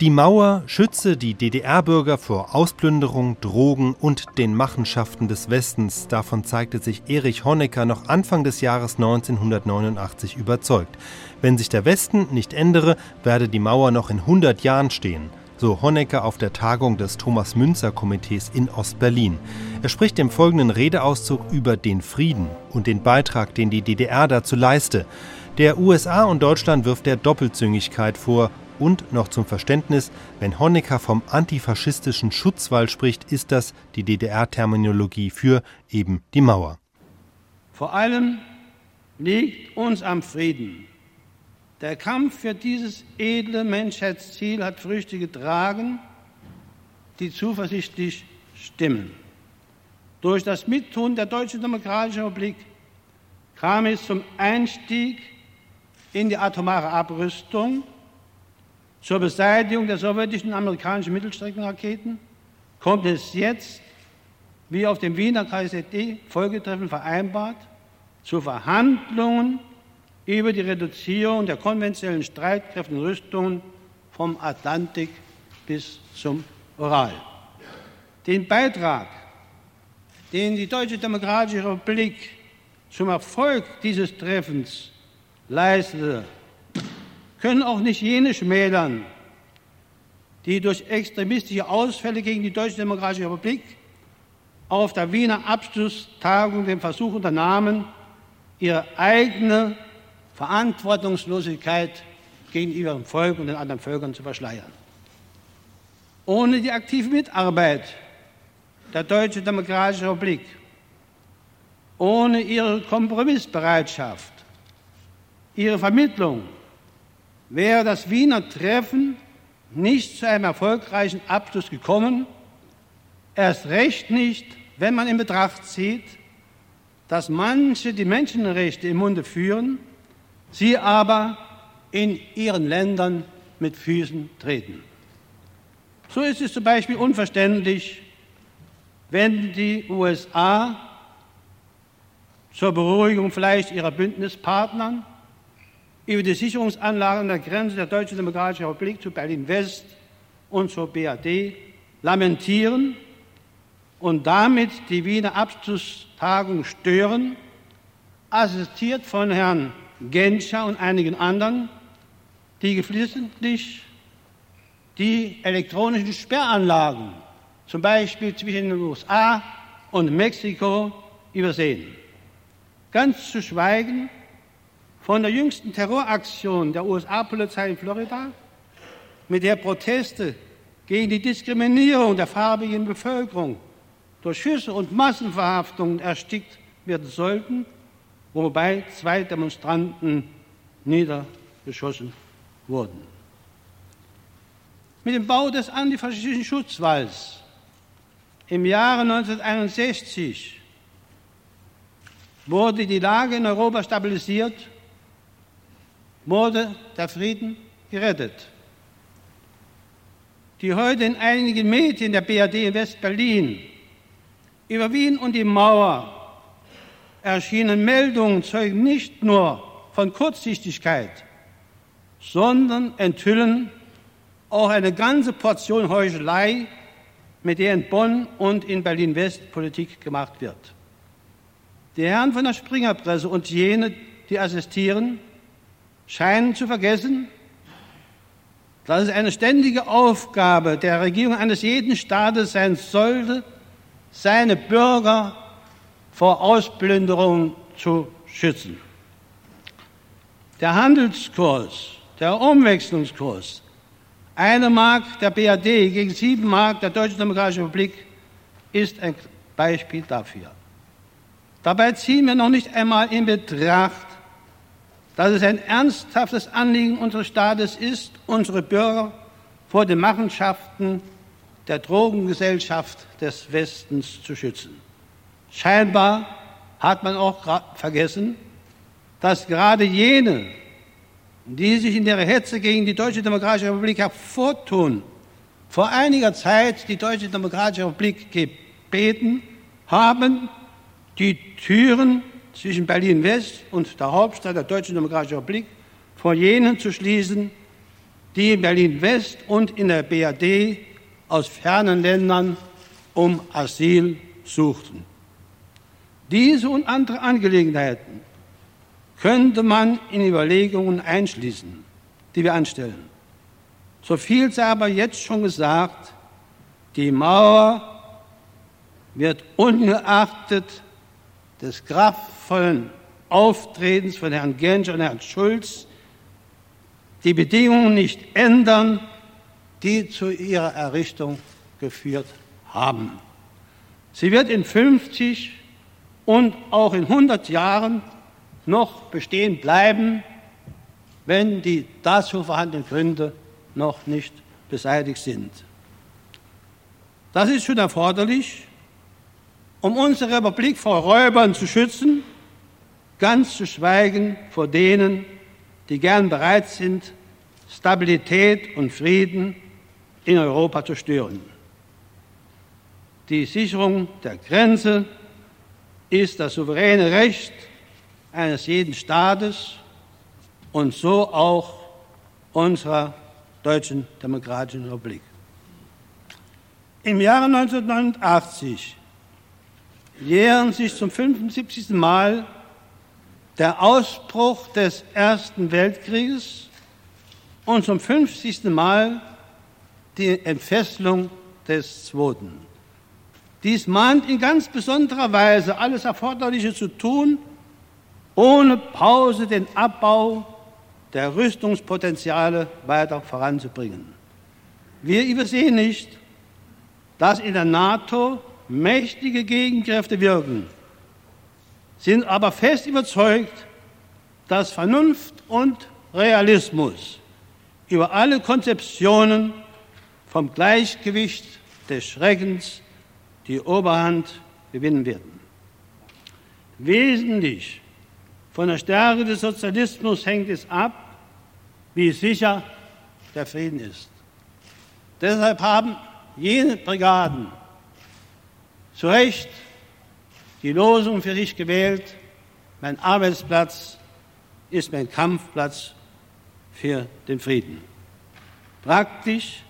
Die Mauer schütze die DDR-Bürger vor Ausplünderung, Drogen und den Machenschaften des Westens. Davon zeigte sich Erich Honecker noch Anfang des Jahres 1989 überzeugt. Wenn sich der Westen nicht ändere, werde die Mauer noch in 100 Jahren stehen. So Honecker auf der Tagung des Thomas-Münzer-Komitees in Ostberlin. Er spricht im folgenden Redeauszug über den Frieden und den Beitrag, den die DDR dazu leiste. Der USA und Deutschland wirft der Doppelzüngigkeit vor und noch zum Verständnis, wenn Honecker vom antifaschistischen Schutzwall spricht, ist das die DDR-Terminologie für eben die Mauer. Vor allem liegt uns am Frieden. Der Kampf für dieses edle Menschheitsziel hat Früchte getragen, die zuversichtlich stimmen. Durch das Mittun der Deutschen Demokratischen Republik kam es zum Einstieg in die atomare Abrüstung zur Beseitigung der sowjetischen und amerikanischen Mittelstreckenraketen kommt es jetzt, wie auf dem Wiener KSZD-Folgetreffen vereinbart, zu Verhandlungen über die Reduzierung der konventionellen Streitkräfte und Rüstungen vom Atlantik bis zum Ural. Den Beitrag, den die Deutsche Demokratische Republik zum Erfolg dieses Treffens leistete, können auch nicht jene schmälern, die durch extremistische Ausfälle gegen die Deutsche Demokratische Republik auf der Wiener Abschlusstagung den Versuch unternahmen, ihre eigene Verantwortungslosigkeit gegenüber dem Volk und den anderen Völkern zu verschleiern. Ohne die aktive Mitarbeit der Deutschen Demokratischen Republik, ohne ihre Kompromissbereitschaft, ihre Vermittlung wäre das Wiener Treffen nicht zu einem erfolgreichen Abschluss gekommen, erst recht nicht, wenn man in Betracht zieht, dass manche die Menschenrechte im Munde führen, sie aber in ihren Ländern mit Füßen treten. So ist es zum Beispiel unverständlich, wenn die USA zur Beruhigung vielleicht ihrer Bündnispartnern über die Sicherungsanlagen an der Grenze der Deutschen Demokratischen Republik zu Berlin-West und zur BRD lamentieren und damit die Wiener Abschlusstagung stören, assistiert von Herrn Genscher und einigen anderen, die geflissentlich die elektronischen Sperranlagen, zum Beispiel zwischen den USA und Mexiko, übersehen. Ganz zu schweigen von der jüngsten Terroraktion der USA-Polizei in Florida, mit der Proteste gegen die Diskriminierung der farbigen Bevölkerung durch Schüsse und Massenverhaftungen erstickt werden sollten, wobei zwei Demonstranten niedergeschossen wurden. Mit dem Bau des antifaschistischen Schutzwalls im Jahre 1961 wurde die Lage in Europa stabilisiert wurde der Frieden gerettet. Die heute in einigen Medien der BRD in West-Berlin über Wien und die Mauer erschienen Meldungen zeugen nicht nur von Kurzsichtigkeit, sondern enthüllen auch eine ganze Portion Heuchelei, mit der in Bonn und in Berlin-West Politik gemacht wird. Die Herren von der Springerpresse und jene, die assistieren, scheinen zu vergessen, dass es eine ständige Aufgabe der Regierung eines jeden Staates sein sollte, seine Bürger vor Ausplünderung zu schützen. Der Handelskurs, der Umwechslungskurs, eine Mark der BRD gegen sieben Mark der Deutschen Demokratischen Republik ist ein Beispiel dafür. Dabei ziehen wir noch nicht einmal in Betracht, dass es ein ernsthaftes Anliegen unseres Staates ist, unsere Bürger vor den Machenschaften der Drogengesellschaft des Westens zu schützen. Scheinbar hat man auch vergessen, dass gerade jene, die sich in ihrer Hetze gegen die Deutsche Demokratische Republik hervortun, vor einiger Zeit die Deutsche Demokratische Republik gebeten haben, die Türen zwischen Berlin-West und der Hauptstadt der Deutschen Demokratischen Republik vor jenen zu schließen, die in Berlin-West und in der BRD aus fernen Ländern um Asyl suchten. Diese und andere Angelegenheiten könnte man in Überlegungen einschließen, die wir anstellen. So viel sei aber jetzt schon gesagt, die Mauer wird ungeachtet des kraftvollen Auftretens von Herrn Genscher und Herrn Schulz die Bedingungen nicht ändern, die zu ihrer Errichtung geführt haben. Sie wird in 50 und auch in 100 Jahren noch bestehen bleiben, wenn die dazu vorhandenen Gründe noch nicht beseitigt sind. Das ist schon erforderlich, um unsere Republik vor Räubern zu schützen, ganz zu schweigen vor denen, die gern bereit sind, Stabilität und Frieden in Europa zu stören. Die Sicherung der Grenze ist das souveräne Recht eines jeden Staates und so auch unserer Deutschen Demokratischen Republik. Im Jahre 1989 jähren sich zum 75. Mal der Ausbruch des Ersten Weltkrieges und zum 50. Mal die Entfesselung des Zweiten. Dies mahnt in ganz besonderer Weise alles Erforderliche zu tun, ohne Pause den Abbau der Rüstungspotenziale weiter voranzubringen. Wir übersehen nicht, dass in der NATO mächtige Gegenkräfte wirken, sind aber fest überzeugt, dass Vernunft und Realismus über alle Konzeptionen vom Gleichgewicht des Schreckens die Oberhand gewinnen werden. Wesentlich von der Stärke des Sozialismus hängt es ab, wie sicher der Frieden ist. Deshalb haben jene Brigaden zu Recht die Losung für sich gewählt, mein Arbeitsplatz ist mein Kampfplatz für den Frieden. Praktisch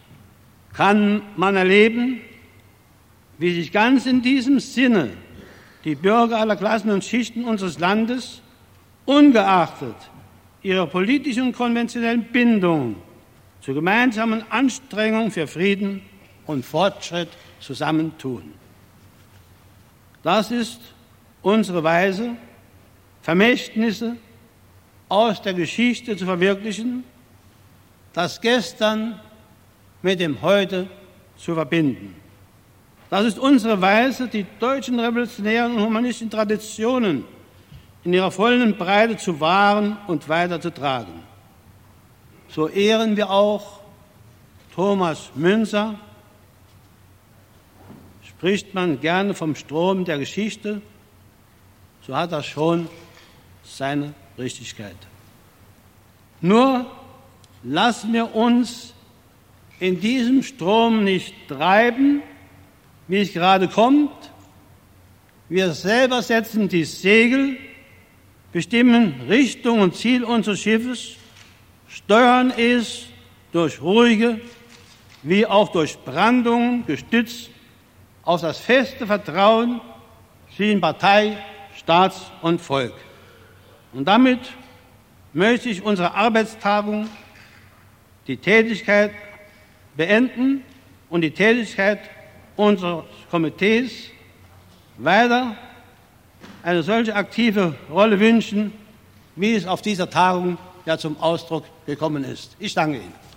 kann man erleben, wie sich ganz in diesem Sinne die Bürger aller Klassen und Schichten unseres Landes, ungeachtet ihrer politischen und konventionellen Bindung, zu gemeinsamen Anstrengungen für Frieden und Fortschritt zusammentun. Das ist unsere Weise, Vermächtnisse aus der Geschichte zu verwirklichen, das Gestern mit dem Heute zu verbinden. Das ist unsere Weise, die deutschen revolutionären und humanistischen Traditionen in ihrer vollen Breite zu wahren und weiterzutragen. So ehren wir auch Thomas Münzer, spricht man gerne vom Strom der Geschichte, so hat das schon seine Richtigkeit. Nur lassen wir uns in diesem Strom nicht treiben, wie es gerade kommt. Wir selber setzen die Segel, bestimmen Richtung und Ziel unseres Schiffes, steuern es durch ruhige wie auch durch Brandungen gestützt auf das feste Vertrauen zwischen Partei, Staats und Volk. Und damit möchte ich unsere Arbeitstagung, die Tätigkeit beenden und die Tätigkeit unseres Komitees weiter eine solche aktive Rolle wünschen, wie es auf dieser Tagung ja zum Ausdruck gekommen ist. Ich danke Ihnen.